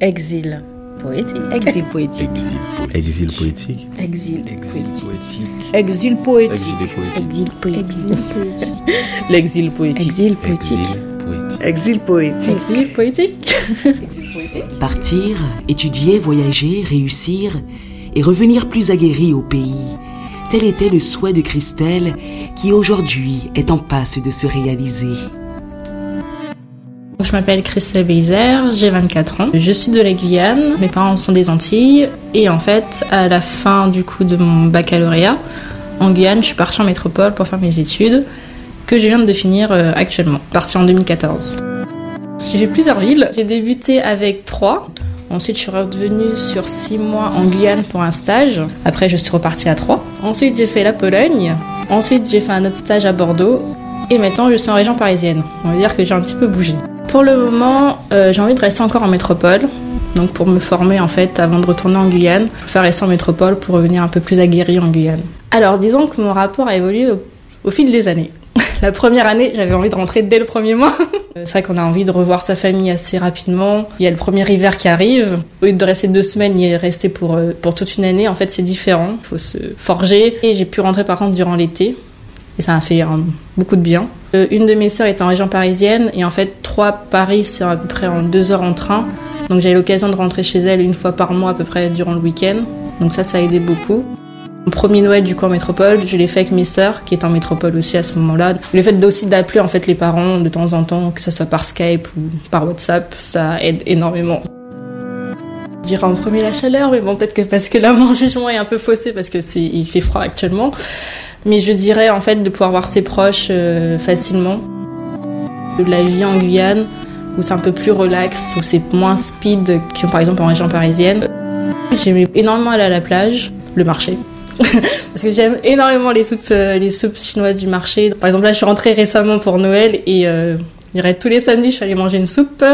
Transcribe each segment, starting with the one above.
Exil poétique. Exil poétique. Exil poétique. Exil poétique. Exil poétique. Exil poétique. L'exil poétique. Exil poétique. Exil poétique. Exil poétique. Partir, étudier, voyager, réussir et revenir plus aguerri au pays. Tel était le souhait de Christelle qui aujourd'hui est en passe de se réaliser. Je m'appelle Christelle Bézère, j'ai 24 ans. Je suis de la Guyane, mes parents sont des Antilles et en fait, à la fin du coup de mon baccalauréat, en Guyane, je suis partie en métropole pour faire mes études que je viens de finir euh, actuellement, partie en 2014. J'ai fait plusieurs villes. J'ai débuté avec Troyes. Ensuite, je suis revenue sur six mois en Guyane pour un stage. Après, je suis repartie à Troyes. Ensuite, j'ai fait la Pologne. Ensuite, j'ai fait un autre stage à Bordeaux. Et maintenant, je suis en région parisienne. On va dire que j'ai un petit peu bougé. Pour le moment, euh, j'ai envie de rester encore en métropole. Donc pour me former en fait avant de retourner en Guyane, je faire rester en métropole pour revenir un peu plus aguerri en Guyane. Alors disons que mon rapport a évolué au, fil des années. La première année, j'avais envie de rentrer dès le premier mois. Euh, c'est vrai qu'on a envie de revoir sa famille assez rapidement. Il y a le premier hiver qui arrive. Au lieu de rester deux semaines, y rester pour, euh, pour toute une année. En fait, c'est différent. Il faut se forger. Et j'ai pu rentrer par contre durant l'été. Et ça m'a fait beaucoup de bien. Euh, une de mes sœurs est en région parisienne et en fait, trois Paris, c'est à peu près en deux heures en train. Donc j'ai l'occasion de rentrer chez elle une fois par mois à peu près durant le week-end. Donc ça, ça a aidé beaucoup. Mon premier Noël du coup en métropole, je l'ai fait avec mes sœurs qui étaient en métropole aussi à ce moment-là. Le fait aussi d'appeler en fait les parents de temps en temps, que ce soit par Skype ou par WhatsApp, ça aide énormément. Je dirais en premier la chaleur, mais bon peut-être que parce que là mon jugement est un peu faussé parce que il fait froid actuellement. Mais je dirais en fait de pouvoir voir ses proches euh, facilement. De la vie en Guyane, où c'est un peu plus relax, où c'est moins speed que par exemple en région parisienne. J'aimais énormément aller à la plage, le marché. Parce que j'aime énormément les soupes, euh, les soupes chinoises du marché. Par exemple là, je suis rentrée récemment pour Noël et euh, tous les samedis, je suis allée manger une soupe,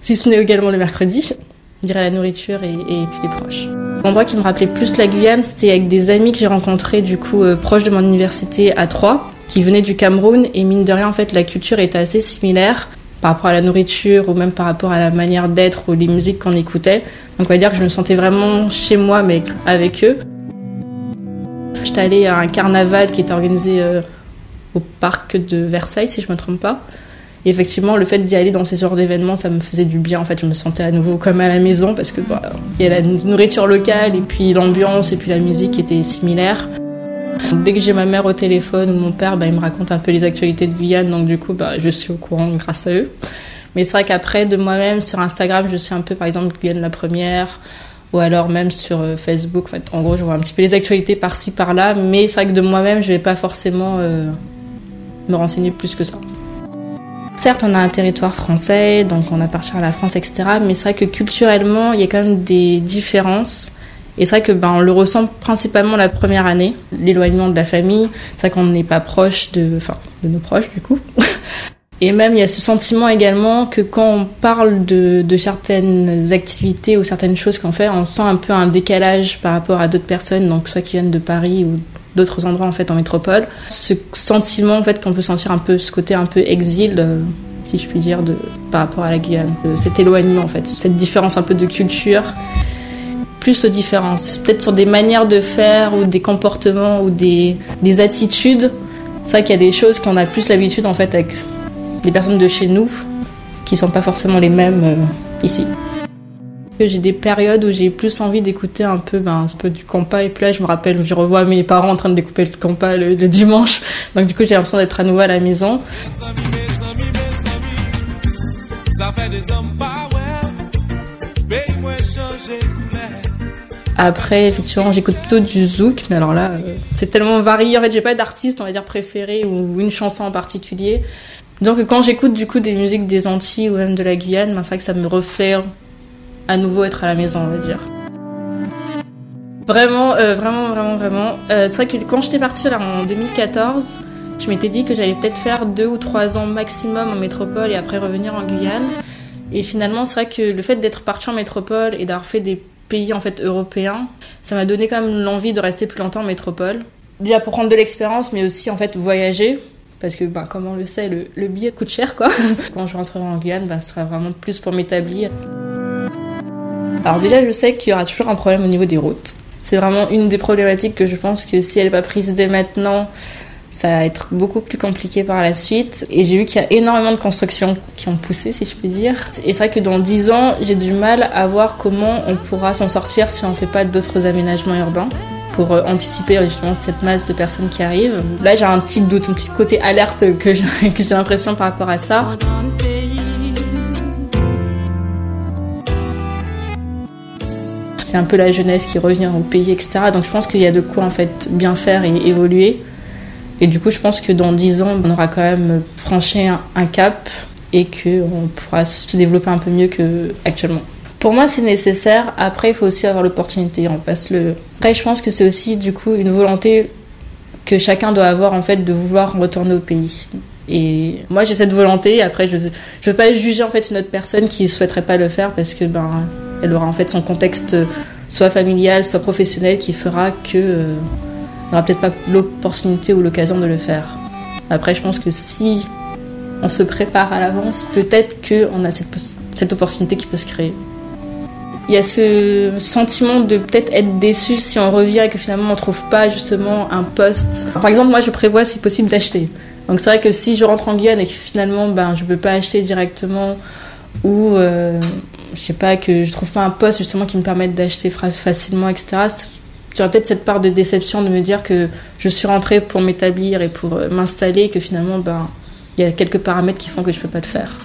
si ce n'est également le mercredi. Je dirais la nourriture et, et puis les proches. L'endroit qui me rappelait plus la Guyane, c'était avec des amis que j'ai rencontrés du coup euh, proches de mon université à Troyes, qui venaient du Cameroun et mine de rien en fait la culture était assez similaire par rapport à la nourriture ou même par rapport à la manière d'être ou les musiques qu'on écoutait. Donc on va dire que je me sentais vraiment chez moi mais avec eux. J'étais allée à un carnaval qui était organisé euh, au parc de Versailles si je me trompe pas. Et effectivement, le fait d'y aller dans ces genres d'événements, ça me faisait du bien. En fait, je me sentais à nouveau comme à la maison parce que il y a la nourriture locale et puis l'ambiance et puis la musique qui était similaire. Dès que j'ai ma mère au téléphone ou mon père, bah, il me raconte un peu les actualités de Guyane, donc du coup, bah, je suis au courant grâce à eux. Mais c'est vrai qu'après, de moi-même, sur Instagram, je suis un peu, par exemple, Guyane la première, ou alors même sur euh, Facebook. En, fait, en gros, je vois un petit peu les actualités par-ci, par-là, mais c'est vrai que de moi-même, je vais pas forcément euh, me renseigner plus que ça. Certes, on a un territoire français, donc on appartient à la France, etc. Mais c'est vrai que culturellement, il y a quand même des différences. Et c'est vrai que ben, on le ressent principalement la première année, l'éloignement de la famille. C'est vrai qu'on n'est pas proche de, enfin, de nos proches du coup. Et même il y a ce sentiment également que quand on parle de, de certaines activités ou certaines choses qu'on fait, on sent un peu un décalage par rapport à d'autres personnes, donc soit qui viennent de Paris ou d'autres endroits en fait en métropole. Ce sentiment en fait qu'on peut sentir un peu ce côté un peu exil, euh, si je puis dire, de, par rapport à la Guyane. Euh, cet éloignement en fait, cette différence un peu de culture, plus aux différences. Peut-être sur des manières de faire ou des comportements ou des, des attitudes. C'est vrai qu'il y a des choses qu'on a plus l'habitude en fait avec les personnes de chez nous qui sont pas forcément les mêmes euh, ici. J'ai des périodes où j'ai plus envie d'écouter un peu, ben, un peu du compas. Et puis là, je me rappelle, je revois mes parents en train de découper le compas le, dimanche. Donc du coup, j'ai l'impression d'être à nouveau à la maison. Après, effectivement, j'écoute plutôt du zouk, mais alors là, euh, c'est tellement varié. En fait, j'ai pas d'artiste, on va dire, préféré ou une chanson en particulier. Donc quand j'écoute du coup des musiques des Antilles ou même de la Guyane, ben, c'est vrai que ça me refait à nouveau être à la maison, on va dire. Vraiment, euh, vraiment, vraiment, vraiment. Euh, c'est vrai que quand j'étais partie là en 2014, je m'étais dit que j'allais peut-être faire deux ou trois ans maximum en métropole et après revenir en Guyane. Et finalement, c'est vrai que le fait d'être partie en métropole et d'avoir fait des pays en fait européens, ça m'a donné quand même l'envie de rester plus longtemps en métropole. Déjà pour prendre de l'expérience, mais aussi en fait voyager. Parce que, ben, comme on le sait, le, billet coûte cher, quoi. Quand je rentrerai en Guyane, ben, ce sera vraiment plus pour m'établir. Alors déjà, je sais qu'il y aura toujours un problème au niveau des routes. C'est vraiment une des problématiques que je pense que si elle n'est pas prise dès maintenant, ça va être beaucoup plus compliqué par la suite. Et j'ai vu qu'il y a énormément de constructions qui ont poussé, si je puis dire. Et c'est vrai que dans 10 ans, j'ai du mal à voir comment on pourra s'en sortir si on ne fait pas d'autres aménagements urbains pour euh, anticiper justement cette masse de personnes qui arrivent. Là, j'ai un petit doute, un petit côté alerte que j'ai l'impression par rapport à ça. C'est un peu la jeunesse qui revient au pays, etc. Donc je pense qu'il y a de quoi en fait bien faire et évoluer. Et du coup, je pense que dans 10 ans, on aura quand même franchi un, cap et qu'on pourra se développer un peu mieux qu'actuellement. Pour moi, c'est nécessaire. Après, il faut aussi avoir l'opportunité. On passe le. Après, je pense que c'est aussi du coup une volonté que chacun doit avoir en fait de vouloir retourner au pays. Et moi, j'ai cette volonté. Après, je ne veux pas juger en fait une autre personne qui souhaiterait pas le faire parce que ben elle aura en fait son contexte soit familial, soit professionnel qui fera que euh, n'aura peut-être pas l'opportunité ou l'occasion de le faire. Après, je pense que si on se prépare à l'avance, peut-être qu'on a cette, cette opportunité qui peut se créer. Il y a ce sentiment de peut-être être déçu si on revient et que finalement on trouve pas justement un poste. Par exemple, moi je prévois si possible d'acheter. Donc c'est vrai que si je rentre en Guyane et que finalement ben, je peux pas acheter directement ou euh, je sais pas que je trouve pas un poste justement qui me permette d'acheter facilement, etc j'aurais peut-être cette part de déception de me dire que je suis rentrée pour m'établir et pour euh, m'installer et que finalement, ben, il y a quelques paramètres qui font que je peux pas le faire.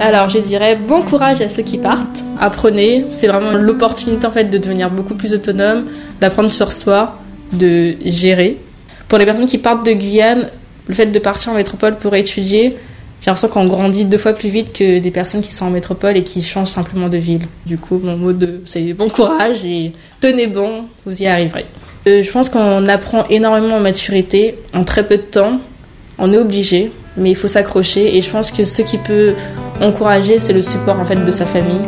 Alors, je dirais bon courage à ceux qui partent. Apprenez, c'est vraiment l'opportunité en fait de devenir beaucoup plus autonome, d'apprendre sur soi, de gérer. Pour les personnes qui partent de Guyane, le fait de partir en métropole pour étudier, j'ai l'impression qu'on grandit deux fois plus vite que des personnes qui sont en métropole et qui changent simplement de ville. Du coup, mon mot de c'est bon courage et tenez bon, vous y arriverez. Euh, je pense qu'on apprend énormément en maturité en très peu de temps. On est obligé, mais il faut s'accrocher. Et je pense que ce qui peut encourager, c'est le support en fait de sa famille.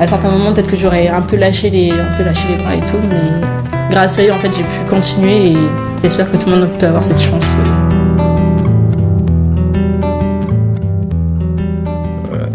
À certains moments, peut-être que j'aurais un peu lâché les, un peu lâché les bras et tout, mais grâce à eux, en fait, j'ai pu continuer et j'espère que tout le monde peut avoir cette chance.